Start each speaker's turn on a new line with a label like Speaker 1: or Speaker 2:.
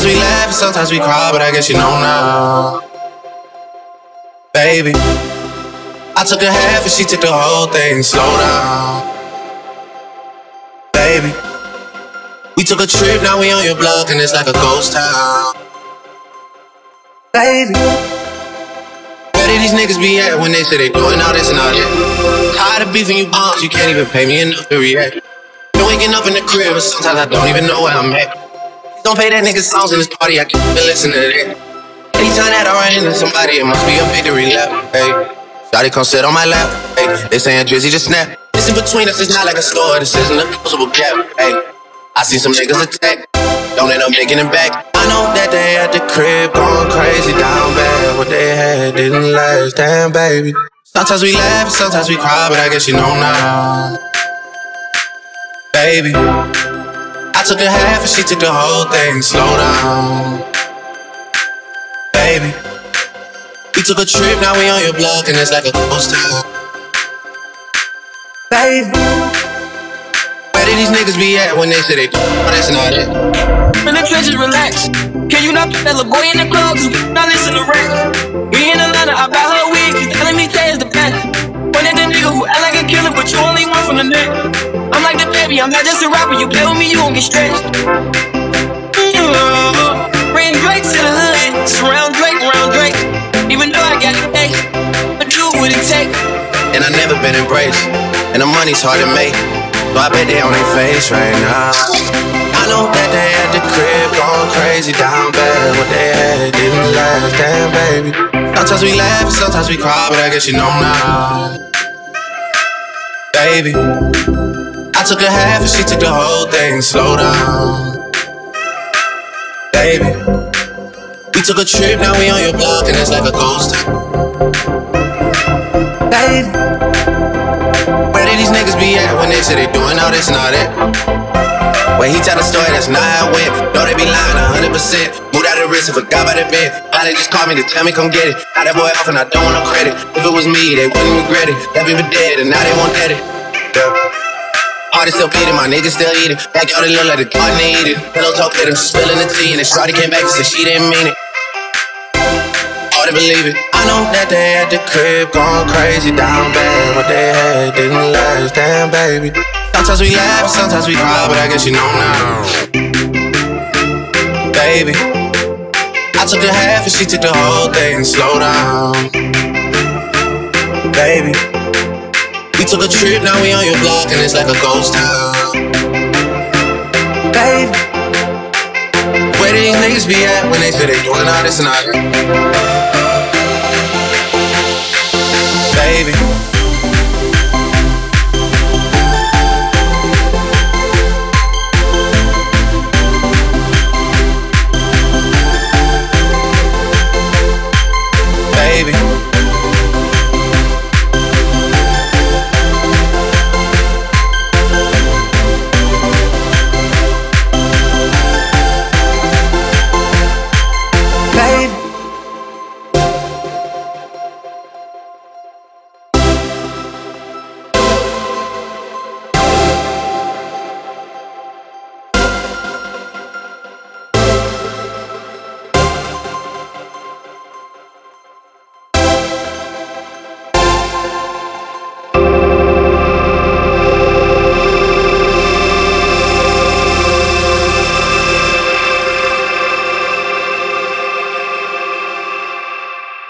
Speaker 1: Sometimes we laugh and sometimes we cry, but I guess you know now. Baby, I took a half and she took the whole thing. Slow down. Baby, we took a trip, now we on your block and it's like a ghost town. Baby, where did these niggas be at when they say they doing all this and all that? Tired of beefing you bums, you can't even pay me enough to react. Been waking up in the crib, and sometimes I don't even know where I'm at. Don't pay that nigga songs in this party, I can't even listen to that. Anytime that I run into somebody, it must be a victory lap. Hey, Shotty come sit on my lap. Hey, they saying Drizzy just snap. This in between us is not like a store, this isn't a closable gap. Hey, I see some niggas attack, don't end up making it back. I know that they at the crib going crazy down bad. What they had didn't last, damn baby. Sometimes we laugh, sometimes we cry, but I guess you know now. Baby, I took a half and she took the whole thing. Slow down. Baby, we took a trip, now we on your block and it's like a ghost town. Baby, where did these niggas be at when they say they do all this and all that?
Speaker 2: In the trenches, relax. Can you not put that little boy in the club? Not listen to rap. We in Atlanta, I buy her wig. I'm not just a rapper. You play with me, you won't get stretched. Mm, Bring Drake to the hood. Surround Drake, round Drake. Even though I got it, hey, but do what it take.
Speaker 1: And I never been embraced, and the money's hard to make. So I bet they on their face right now. I know that they at the crib going crazy down bad. What they had didn't last, damn baby. Sometimes we laugh, sometimes we cry, but I guess you know now. Baby, I took a half and she took the whole thing. Slow down. Baby, we took a trip, now we on your block and it's like a ghost. Baby, where did these niggas be at when they say they doing all this all that? When he tell the story, that's not how it went. They be lying 100%. Moved out of the wrist and forgot about the bed. Now they just call me to tell me come get it. Now that boy off and I don't want no credit. If it was me, they wouldn't regret it. That be dead and now they won't get it. Yeah. Party still beating, my niggas still eating. Backyard it look like the garden they eat it. Pillow talk with him, spilling the tea. And then Shorty came back and said she didn't mean it. Hard to believe it. I know that they at the crib going crazy down bad. What they had didn't last, damn baby. Sometimes we laugh, sometimes we cry, but I guess you know now. Baby, I took a half and she took the whole thing. Slow down. Baby, we took a trip, now we on your block, and it's like a ghost town. baby. where these niggas be at when they say they doing all this and all? Baby. Baby